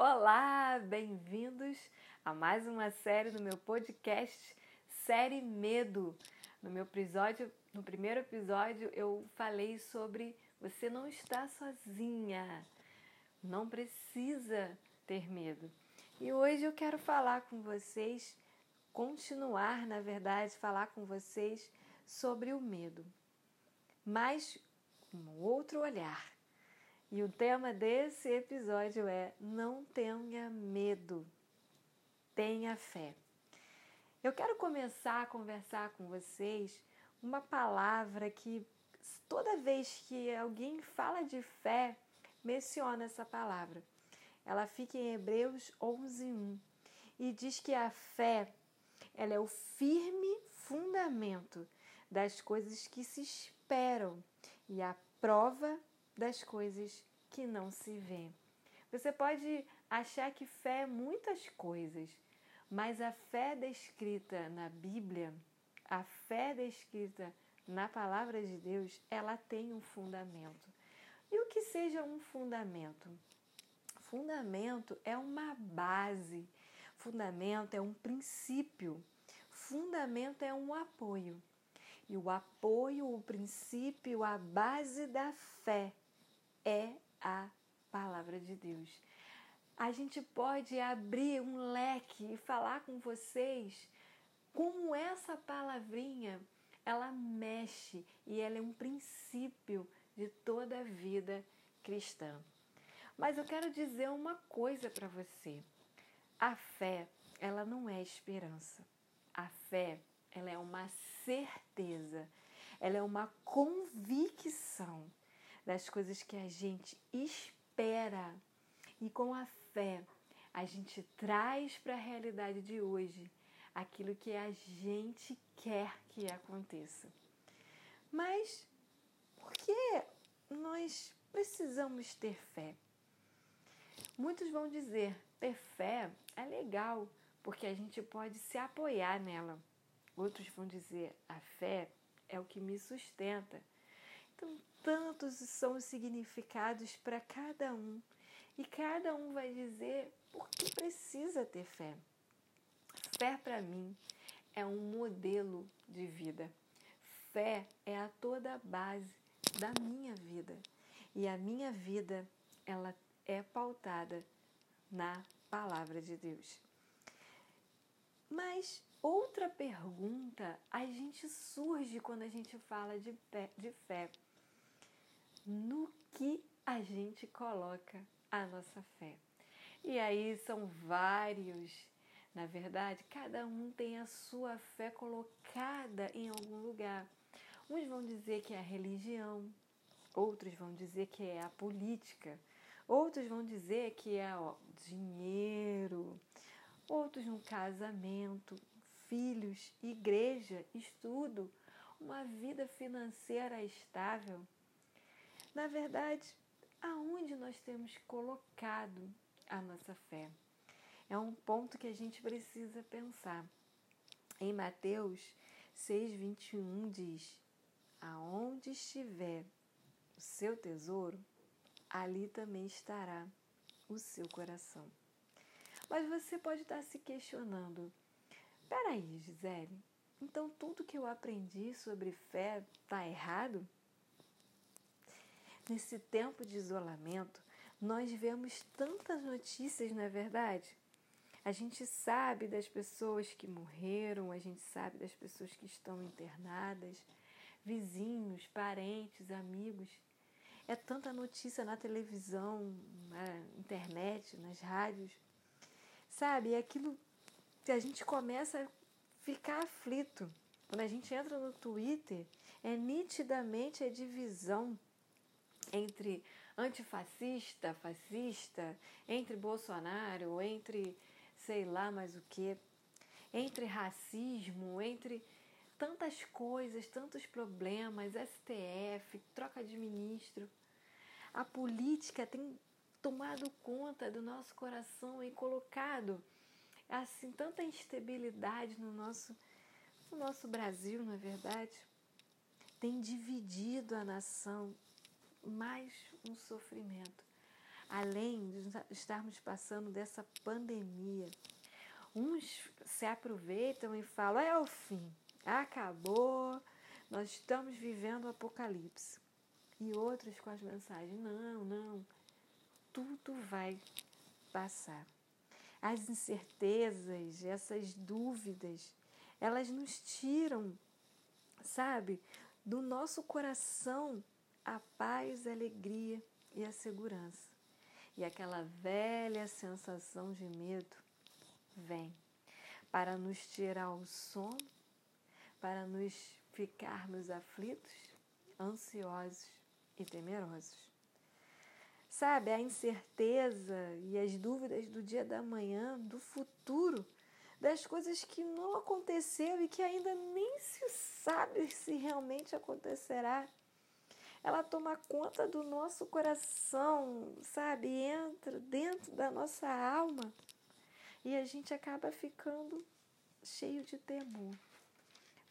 Olá, bem-vindos a mais uma série do meu podcast Série Medo. No meu episódio, no primeiro episódio, eu falei sobre você não está sozinha, não precisa ter medo. E hoje eu quero falar com vocês, continuar, na verdade, falar com vocês sobre o medo, mas um outro olhar. E o tema desse episódio é Não tenha medo, tenha fé. Eu quero começar a conversar com vocês uma palavra que toda vez que alguém fala de fé, menciona essa palavra. Ela fica em Hebreus 11:1 e diz que a fé, ela é o firme fundamento das coisas que se esperam e a prova das coisas que não se vê. Você pode achar que fé é muitas coisas, mas a fé descrita na Bíblia, a fé descrita na palavra de Deus, ela tem um fundamento. E o que seja um fundamento? Fundamento é uma base, fundamento é um princípio, fundamento é um apoio. E o apoio, o princípio, a base da fé é a palavra de Deus. A gente pode abrir um leque e falar com vocês como essa palavrinha ela mexe e ela é um princípio de toda a vida cristã. Mas eu quero dizer uma coisa para você. A fé, ela não é esperança. A fé, ela é uma certeza, ela é uma convicção das coisas que a gente espera. E com a fé, a gente traz para a realidade de hoje aquilo que a gente quer que aconteça. Mas por que nós precisamos ter fé? Muitos vão dizer: ter fé é legal, porque a gente pode se apoiar nela. Outros vão dizer: a fé é o que me sustenta. Então, tantos são os significados para cada um, e cada um vai dizer por que precisa ter fé. Fé para mim é um modelo de vida. Fé é a toda base da minha vida. E a minha vida, ela é pautada na palavra de Deus. Mas outra pergunta a gente surge quando a gente fala de, pé, de fé. No que a gente coloca a nossa fé? E aí são vários, na verdade, cada um tem a sua fé colocada em algum lugar. Uns vão dizer que é a religião, outros vão dizer que é a política, outros vão dizer que é o dinheiro, outros no casamento, filhos, igreja, estudo, uma vida financeira estável. Na verdade, aonde nós temos colocado a nossa fé? É um ponto que a gente precisa pensar. Em Mateus 6:21 diz: Aonde estiver o seu tesouro, ali também estará o seu coração. Mas você pode estar se questionando: Peraí, Gisele, então tudo que eu aprendi sobre fé está errado? Nesse tempo de isolamento, nós vemos tantas notícias, não é verdade? A gente sabe das pessoas que morreram, a gente sabe das pessoas que estão internadas, vizinhos, parentes, amigos. É tanta notícia na televisão, na internet, nas rádios. Sabe, é aquilo que a gente começa a ficar aflito. Quando a gente entra no Twitter, é nitidamente a divisão entre antifascista, fascista, entre Bolsonaro, entre sei lá mais o que, entre racismo, entre tantas coisas, tantos problemas, STF, troca de ministro. A política tem tomado conta do nosso coração e colocado assim tanta instabilidade no nosso no nosso Brasil, na é verdade, tem dividido a nação mais um sofrimento. além de estarmos passando dessa pandemia, uns se aproveitam e falam: é o fim, acabou, nós estamos vivendo o apocalipse. E outros com as mensagens: não, não, tudo vai passar. As incertezas, essas dúvidas, elas nos tiram, sabe, do nosso coração a paz, a alegria e a segurança. E aquela velha sensação de medo vem para nos tirar o sono, para nos ficarmos aflitos, ansiosos e temerosos. Sabe, a incerteza e as dúvidas do dia da manhã, do futuro, das coisas que não aconteceu e que ainda nem se sabe se realmente acontecerá. Ela toma conta do nosso coração, sabe? Entra dentro da nossa alma e a gente acaba ficando cheio de temor.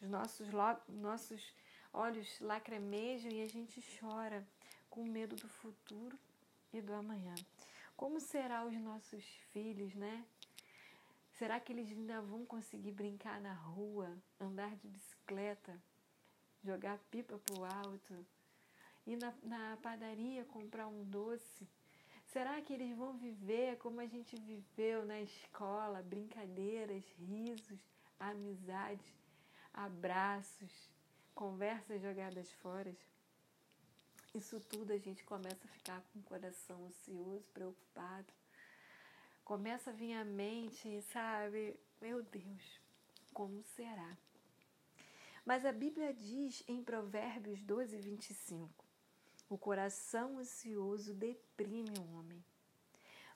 Os nossos, nossos olhos lacrimejam e a gente chora com medo do futuro e do amanhã. Como será os nossos filhos, né? Será que eles ainda vão conseguir brincar na rua, andar de bicicleta, jogar pipa pro alto, ir na, na padaria comprar um doce? Será que eles vão viver como a gente viveu na escola, brincadeiras, risos, amizades, abraços, conversas jogadas fora? Isso tudo a gente começa a ficar com o coração ansioso, preocupado. Começa a vir à mente, sabe? Meu Deus, como será? Mas a Bíblia diz em Provérbios 12, 25: O coração ansioso deprime o homem,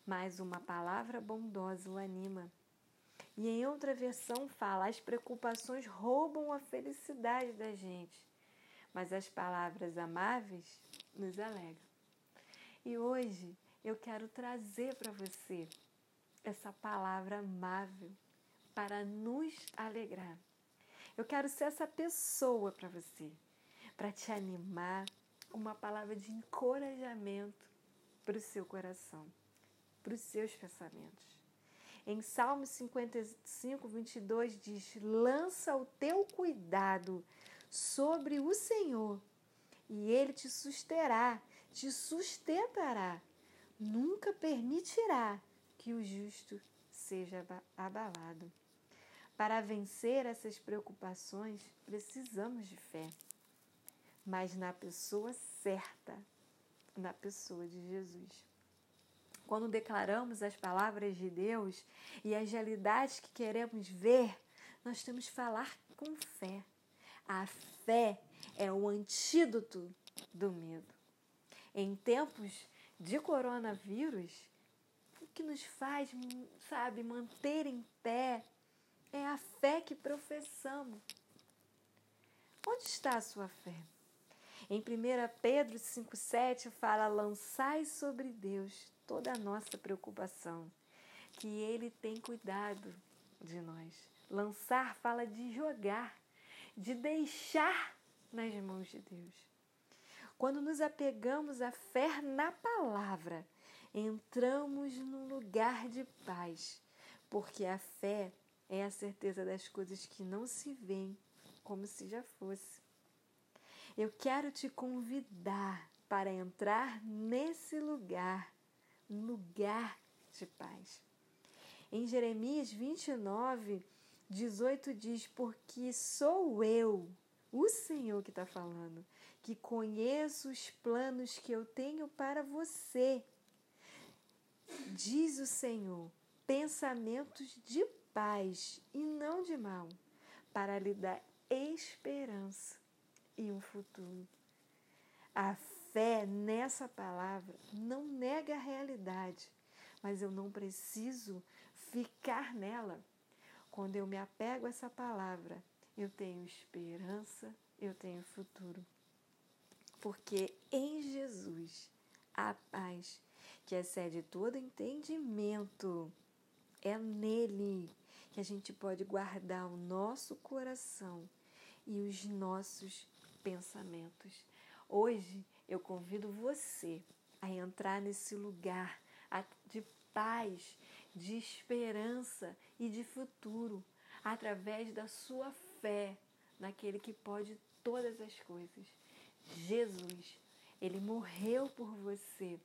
mas uma palavra bondosa o anima. E em outra versão fala: as preocupações roubam a felicidade da gente mas as palavras amáveis nos alegram. E hoje eu quero trazer para você essa palavra amável para nos alegrar. Eu quero ser essa pessoa para você, para te animar, uma palavra de encorajamento para o seu coração, para os seus pensamentos. Em Salmo 55, 22 diz: Lança o teu cuidado sobre o Senhor, e ele te susterá, te sustentará, nunca permitirá que o justo seja abalado. Para vencer essas preocupações, precisamos de fé, mas na pessoa certa, na pessoa de Jesus. Quando declaramos as palavras de Deus e as realidades que queremos ver, nós temos que falar com fé. A fé é o antídoto do medo. Em tempos de coronavírus, o que nos faz, sabe, manter em pé é a fé que professamos. Onde está a sua fé? Em 1 Pedro 5,7 fala: lançai sobre Deus toda a nossa preocupação, que Ele tem cuidado de nós. Lançar fala de jogar, de deixar nas mãos de Deus. Quando nos apegamos à fé na palavra, entramos num lugar de paz, porque a fé é a certeza das coisas que não se veem como se já fosse. Eu quero te convidar para entrar nesse lugar, lugar de paz. Em Jeremias 29, 18 diz: Porque sou eu, o Senhor que está falando, que conheço os planos que eu tenho para você. Diz o Senhor: pensamentos de paz e não de mal, para lhe dar esperança e um futuro. A fé nessa palavra não nega a realidade, mas eu não preciso ficar nela quando eu me apego a essa palavra, eu tenho esperança, eu tenho futuro. Porque em Jesus a paz que excede todo entendimento é nele que a gente pode guardar o nosso coração e os nossos pensamentos. Hoje eu convido você a entrar nesse lugar de paz, de esperança e de futuro através da sua fé naquele que pode todas as coisas. Jesus, ele morreu por você.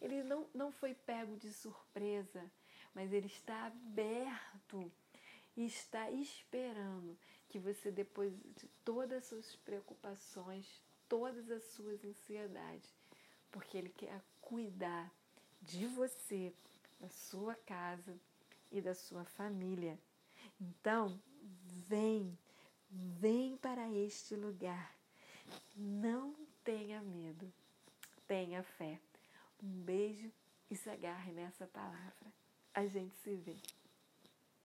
Ele não, não foi pego de surpresa, mas ele está aberto e está esperando que você deposite todas as suas preocupações, todas as suas ansiedades, porque ele quer cuidar de você, da sua casa e da sua família. Então, vem, vem para este lugar. Não tenha medo, tenha fé. Um beijo e se agarre nessa palavra. A gente se vê.